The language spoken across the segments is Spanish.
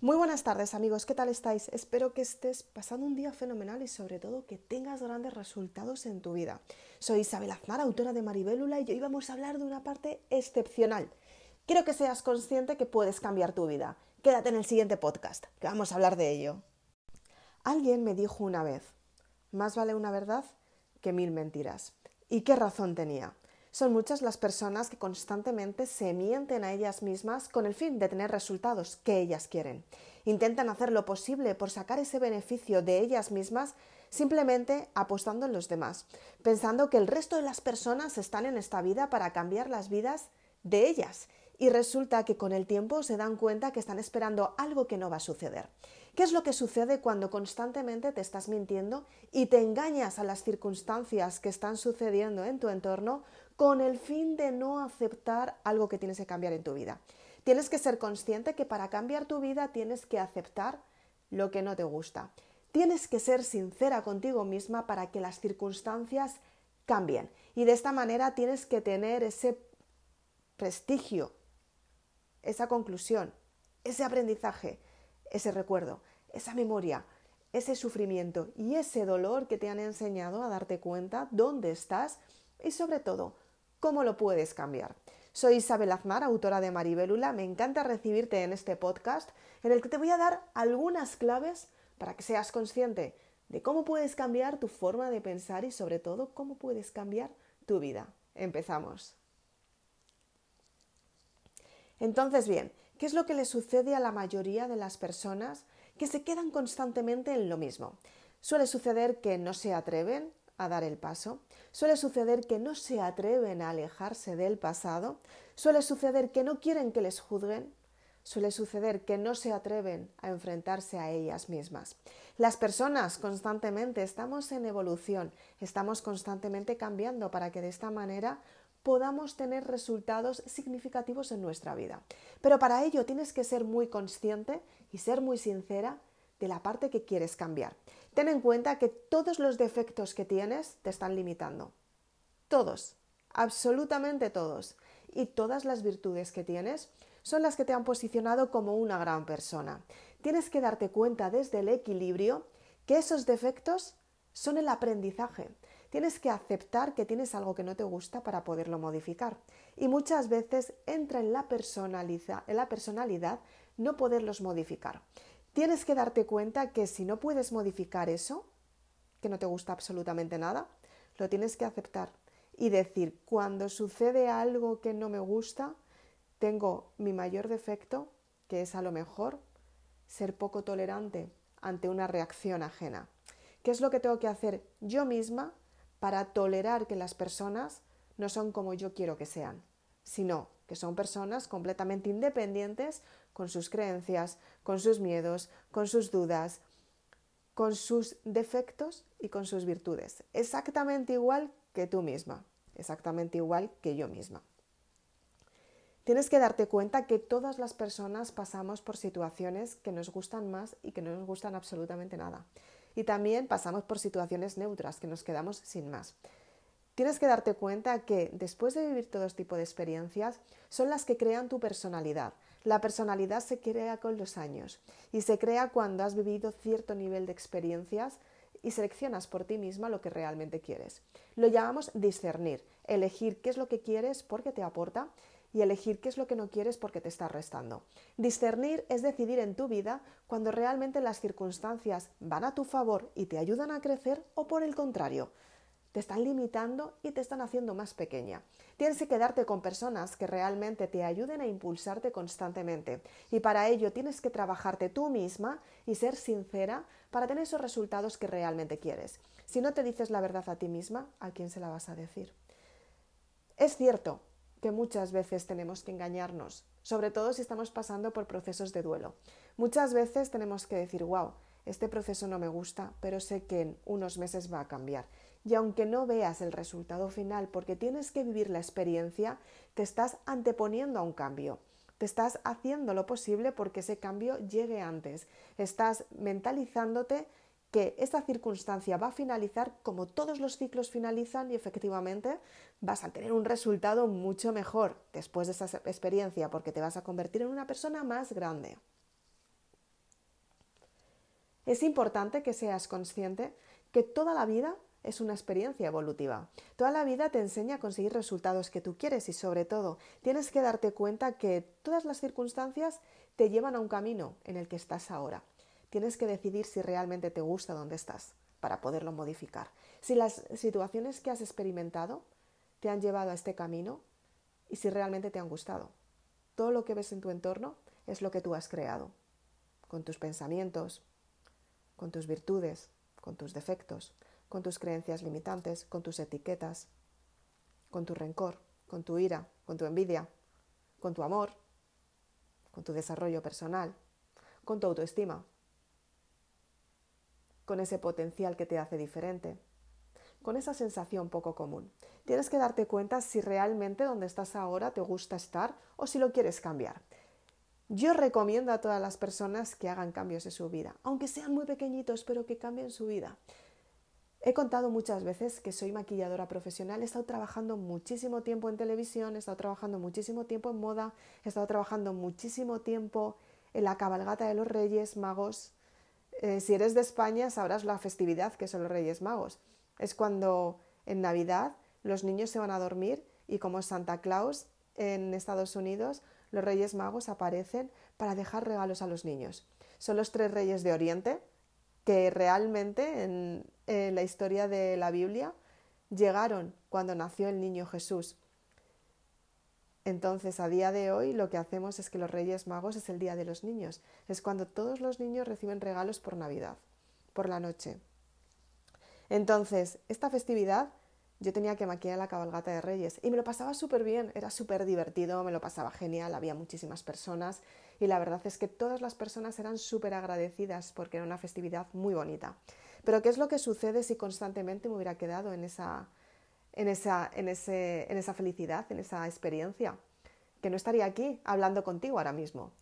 Muy buenas tardes amigos, ¿qué tal estáis? Espero que estés pasando un día fenomenal y sobre todo que tengas grandes resultados en tu vida. Soy Isabel Aznar, autora de Maribélula y hoy vamos a hablar de una parte excepcional. Quiero que seas consciente que puedes cambiar tu vida. Quédate en el siguiente podcast, que vamos a hablar de ello. Alguien me dijo una vez, más vale una verdad que mil mentiras. ¿Y qué razón tenía? Son muchas las personas que constantemente se mienten a ellas mismas con el fin de tener resultados que ellas quieren. Intentan hacer lo posible por sacar ese beneficio de ellas mismas simplemente apostando en los demás, pensando que el resto de las personas están en esta vida para cambiar las vidas de ellas. Y resulta que con el tiempo se dan cuenta que están esperando algo que no va a suceder. ¿Qué es lo que sucede cuando constantemente te estás mintiendo y te engañas a las circunstancias que están sucediendo en tu entorno con el fin de no aceptar algo que tienes que cambiar en tu vida. Tienes que ser consciente que para cambiar tu vida tienes que aceptar lo que no te gusta. Tienes que ser sincera contigo misma para que las circunstancias cambien. Y de esta manera tienes que tener ese prestigio, esa conclusión, ese aprendizaje, ese recuerdo, esa memoria, ese sufrimiento y ese dolor que te han enseñado a darte cuenta dónde estás y sobre todo ¿Cómo lo puedes cambiar? Soy Isabel Aznar, autora de Maribelula. Me encanta recibirte en este podcast en el que te voy a dar algunas claves para que seas consciente de cómo puedes cambiar tu forma de pensar y sobre todo cómo puedes cambiar tu vida. Empezamos. Entonces, bien, ¿qué es lo que le sucede a la mayoría de las personas que se quedan constantemente en lo mismo? Suele suceder que no se atreven a dar el paso. Suele suceder que no se atreven a alejarse del pasado. Suele suceder que no quieren que les juzguen. Suele suceder que no se atreven a enfrentarse a ellas mismas. Las personas constantemente estamos en evolución, estamos constantemente cambiando para que de esta manera podamos tener resultados significativos en nuestra vida. Pero para ello tienes que ser muy consciente y ser muy sincera de la parte que quieres cambiar. Ten en cuenta que todos los defectos que tienes te están limitando. Todos, absolutamente todos. Y todas las virtudes que tienes son las que te han posicionado como una gran persona. Tienes que darte cuenta desde el equilibrio que esos defectos son el aprendizaje. Tienes que aceptar que tienes algo que no te gusta para poderlo modificar. Y muchas veces entra en la, en la personalidad no poderlos modificar. Tienes que darte cuenta que si no puedes modificar eso, que no te gusta absolutamente nada, lo tienes que aceptar y decir, cuando sucede algo que no me gusta, tengo mi mayor defecto, que es a lo mejor ser poco tolerante ante una reacción ajena. ¿Qué es lo que tengo que hacer yo misma para tolerar que las personas no son como yo quiero que sean, sino que son personas completamente independientes con sus creencias, con sus miedos, con sus dudas, con sus defectos y con sus virtudes. Exactamente igual que tú misma, exactamente igual que yo misma. Tienes que darte cuenta que todas las personas pasamos por situaciones que nos gustan más y que no nos gustan absolutamente nada. Y también pasamos por situaciones neutras, que nos quedamos sin más. Tienes que darte cuenta que después de vivir todo este tipo de experiencias son las que crean tu personalidad. La personalidad se crea con los años y se crea cuando has vivido cierto nivel de experiencias y seleccionas por ti misma lo que realmente quieres. Lo llamamos discernir, elegir qué es lo que quieres porque te aporta y elegir qué es lo que no quieres porque te está restando. Discernir es decidir en tu vida cuando realmente las circunstancias van a tu favor y te ayudan a crecer o por el contrario, te están limitando y te están haciendo más pequeña. Tienes que quedarte con personas que realmente te ayuden a impulsarte constantemente y para ello tienes que trabajarte tú misma y ser sincera para tener esos resultados que realmente quieres. Si no te dices la verdad a ti misma, ¿a quién se la vas a decir? Es cierto que muchas veces tenemos que engañarnos, sobre todo si estamos pasando por procesos de duelo. Muchas veces tenemos que decir, wow, este proceso no me gusta, pero sé que en unos meses va a cambiar y aunque no veas el resultado final porque tienes que vivir la experiencia, te estás anteponiendo a un cambio. Te estás haciendo lo posible porque ese cambio llegue antes. Estás mentalizándote que esta circunstancia va a finalizar como todos los ciclos finalizan y efectivamente vas a tener un resultado mucho mejor después de esa experiencia porque te vas a convertir en una persona más grande. Es importante que seas consciente que toda la vida es una experiencia evolutiva. Toda la vida te enseña a conseguir resultados que tú quieres y sobre todo tienes que darte cuenta que todas las circunstancias te llevan a un camino en el que estás ahora. Tienes que decidir si realmente te gusta donde estás para poderlo modificar. Si las situaciones que has experimentado te han llevado a este camino y si realmente te han gustado. Todo lo que ves en tu entorno es lo que tú has creado, con tus pensamientos, con tus virtudes, con tus defectos, con tus creencias limitantes, con tus etiquetas, con tu rencor, con tu ira, con tu envidia, con tu amor, con tu desarrollo personal, con tu autoestima, con ese potencial que te hace diferente, con esa sensación poco común. Tienes que darte cuenta si realmente donde estás ahora te gusta estar o si lo quieres cambiar. Yo recomiendo a todas las personas que hagan cambios en su vida, aunque sean muy pequeñitos, pero que cambien su vida. He contado muchas veces que soy maquilladora profesional, he estado trabajando muchísimo tiempo en televisión, he estado trabajando muchísimo tiempo en moda, he estado trabajando muchísimo tiempo en la cabalgata de los Reyes Magos. Eh, si eres de España sabrás la festividad que son los Reyes Magos. Es cuando en Navidad los niños se van a dormir y como Santa Claus en Estados Unidos los Reyes Magos aparecen para dejar regalos a los niños. Son los tres reyes de Oriente que realmente en, la historia de la Biblia llegaron cuando nació el niño Jesús. Entonces, a día de hoy lo que hacemos es que los Reyes Magos es el Día de los Niños. Es cuando todos los niños reciben regalos por Navidad, por la noche. Entonces, esta festividad yo tenía que maquillar la cabalgata de Reyes y me lo pasaba súper bien, era súper divertido, me lo pasaba genial, había muchísimas personas y la verdad es que todas las personas eran súper agradecidas porque era una festividad muy bonita. Pero ¿qué es lo que sucede si constantemente me hubiera quedado en esa, en esa, en ese, en esa felicidad, en esa experiencia? Que no estaría aquí hablando contigo ahora mismo.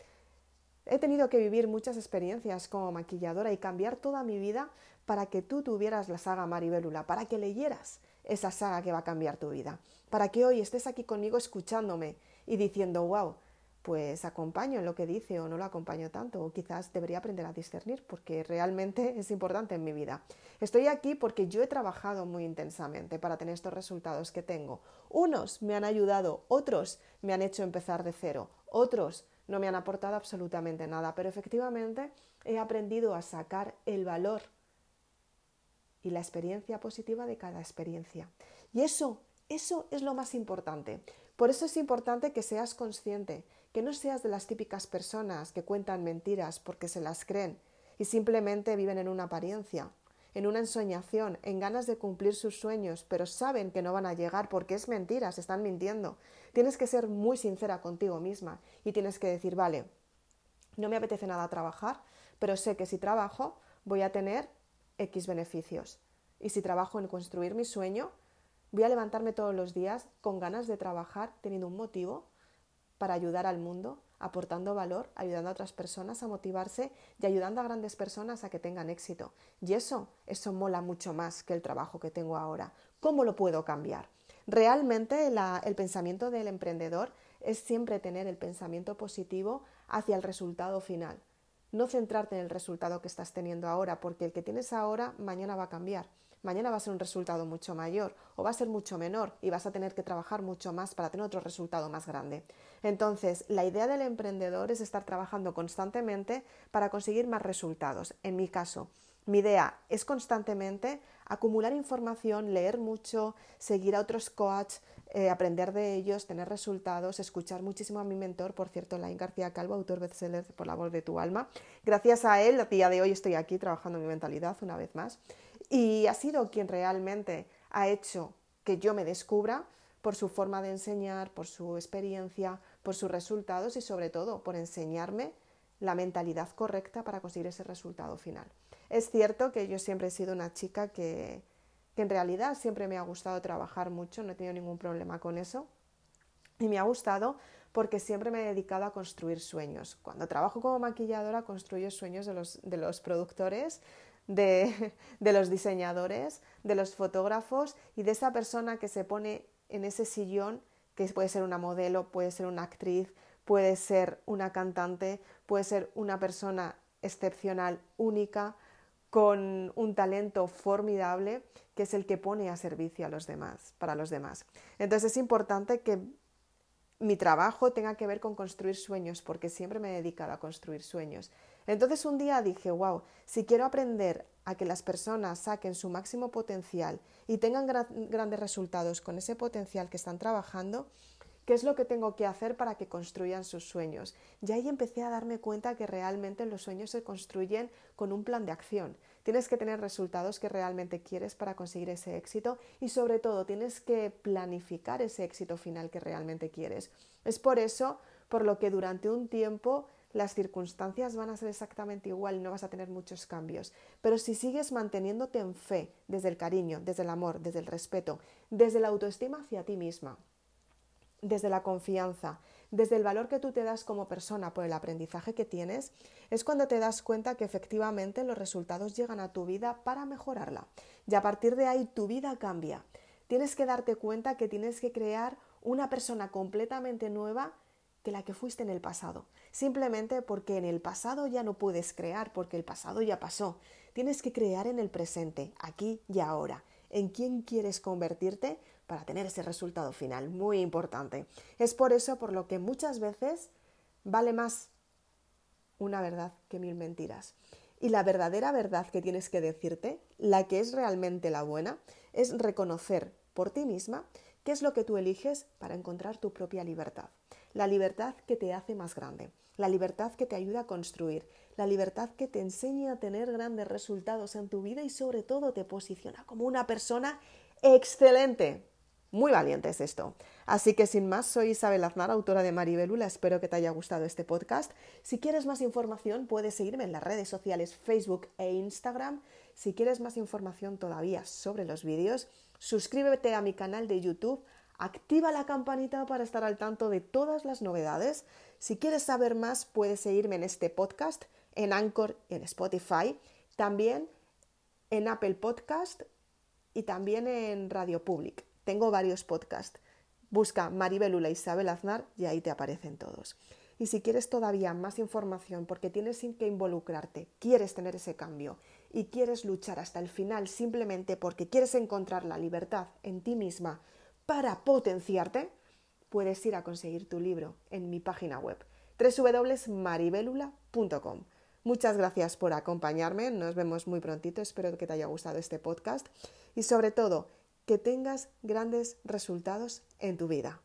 He tenido que vivir muchas experiencias como maquilladora y cambiar toda mi vida para que tú tuvieras la saga Maribélula, para que leyeras esa saga que va a cambiar tu vida. Para que hoy estés aquí conmigo escuchándome y diciendo, wow, pues acompaño en lo que dice o no lo acompaño tanto, o quizás debería aprender a discernir porque realmente es importante en mi vida. Estoy aquí porque yo he trabajado muy intensamente para tener estos resultados que tengo. Unos me han ayudado, otros me han hecho empezar de cero, otros no me han aportado absolutamente nada, pero efectivamente he aprendido a sacar el valor y la experiencia positiva de cada experiencia. Y eso, eso es lo más importante. Por eso es importante que seas consciente, que no seas de las típicas personas que cuentan mentiras porque se las creen y simplemente viven en una apariencia, en una ensoñación, en ganas de cumplir sus sueños, pero saben que no van a llegar porque es mentira, se están mintiendo. Tienes que ser muy sincera contigo misma y tienes que decir, vale, no me apetece nada trabajar, pero sé que si trabajo voy a tener X beneficios. Y si trabajo en construir mi sueño, voy a levantarme todos los días con ganas de trabajar, teniendo un motivo para ayudar al mundo, aportando valor, ayudando a otras personas a motivarse y ayudando a grandes personas a que tengan éxito. Y eso, eso mola mucho más que el trabajo que tengo ahora. ¿Cómo lo puedo cambiar? Realmente el pensamiento del emprendedor es siempre tener el pensamiento positivo hacia el resultado final no centrarte en el resultado que estás teniendo ahora, porque el que tienes ahora mañana va a cambiar. Mañana va a ser un resultado mucho mayor o va a ser mucho menor y vas a tener que trabajar mucho más para tener otro resultado más grande. Entonces, la idea del emprendedor es estar trabajando constantemente para conseguir más resultados. En mi caso, mi idea es constantemente acumular información, leer mucho, seguir a otros coaches, eh, aprender de ellos, tener resultados, escuchar muchísimo a mi mentor, por cierto, Lain García Calvo, autor bestseller por la voz de tu alma. Gracias a él, a día de hoy estoy aquí trabajando mi mentalidad una vez más. Y ha sido quien realmente ha hecho que yo me descubra por su forma de enseñar, por su experiencia, por sus resultados y sobre todo por enseñarme la mentalidad correcta para conseguir ese resultado final. Es cierto que yo siempre he sido una chica que, en realidad siempre me ha gustado trabajar mucho, no he tenido ningún problema con eso. Y me ha gustado porque siempre me he dedicado a construir sueños. Cuando trabajo como maquilladora construyo sueños de los, de los productores, de, de, los diseñadores, de los fotógrafos y de esa persona que se pone en ese sillón, que puede ser una modelo, puede ser una actriz, puede ser una cantante, puede ser una persona excepcional, única, con un talento formidable que es el que pone a servicio a los demás, para los demás. Entonces es importante que mi trabajo tenga que ver con construir sueños, porque siempre me he dedicado a construir sueños. Entonces un día dije, wow, si quiero aprender a que las personas saquen su máximo potencial y tengan grandes resultados con ese potencial que están trabajando, ¿qué es lo que tengo que hacer para que construyan sus sueños? Y ahí empecé a darme cuenta que realmente los sueños se construyen con un plan de acción. Tienes que tener resultados que realmente quieres para conseguir ese éxito y sobre todo tienes que planificar ese éxito final que realmente quieres. Es por eso por lo que durante un tiempo las circunstancias van a ser exactamente igual, no vas a tener muchos cambios. Pero si sigues manteniéndote en fe, desde el cariño, desde el amor, desde el respeto, desde la autoestima hacia ti misma, desde la confianza, desde el valor que tú te das como persona por el aprendizaje que tienes, es cuando te das cuenta que efectivamente los resultados llegan a tu vida para mejorarla. Y a partir de ahí tu vida cambia. Tienes que darte cuenta que tienes que crear una persona completamente nueva que la que fuiste en el pasado, simplemente porque en el pasado ya no puedes crear, porque el pasado ya pasó. Tienes que crear en el presente, aquí y ahora, en quién quieres convertirte para tener ese resultado final, muy importante. Es por eso por lo que muchas veces vale más una verdad que mil mentiras. Y la verdadera verdad que tienes que decirte, la que es realmente la buena, es reconocer por ti misma qué es lo que tú eliges para encontrar tu propia libertad la libertad que te hace más grande, la libertad que te ayuda a construir, la libertad que te enseña a tener grandes resultados en tu vida y sobre todo te posiciona como una persona excelente. Muy valiente es esto. Así que sin más, soy Isabel Aznar, autora de Maribelula. Espero que te haya gustado este podcast. Si quieres más información, puedes seguirme en las redes sociales Facebook e Instagram. Si quieres más información todavía sobre los vídeos, suscríbete a mi canal de YouTube Activa la campanita para estar al tanto de todas las novedades. Si quieres saber más, puedes seguirme en este podcast, en Anchor en Spotify, también en Apple Podcast y también en Radio Public. Tengo varios podcasts. Busca Maribelula Isabel Aznar y ahí te aparecen todos. Y si quieres todavía más información porque tienes que involucrarte, quieres tener ese cambio y quieres luchar hasta el final simplemente porque quieres encontrar la libertad en ti misma, para potenciarte, puedes ir a conseguir tu libro en mi página web www.maribelula.com. Muchas gracias por acompañarme, nos vemos muy prontito, espero que te haya gustado este podcast y sobre todo que tengas grandes resultados en tu vida.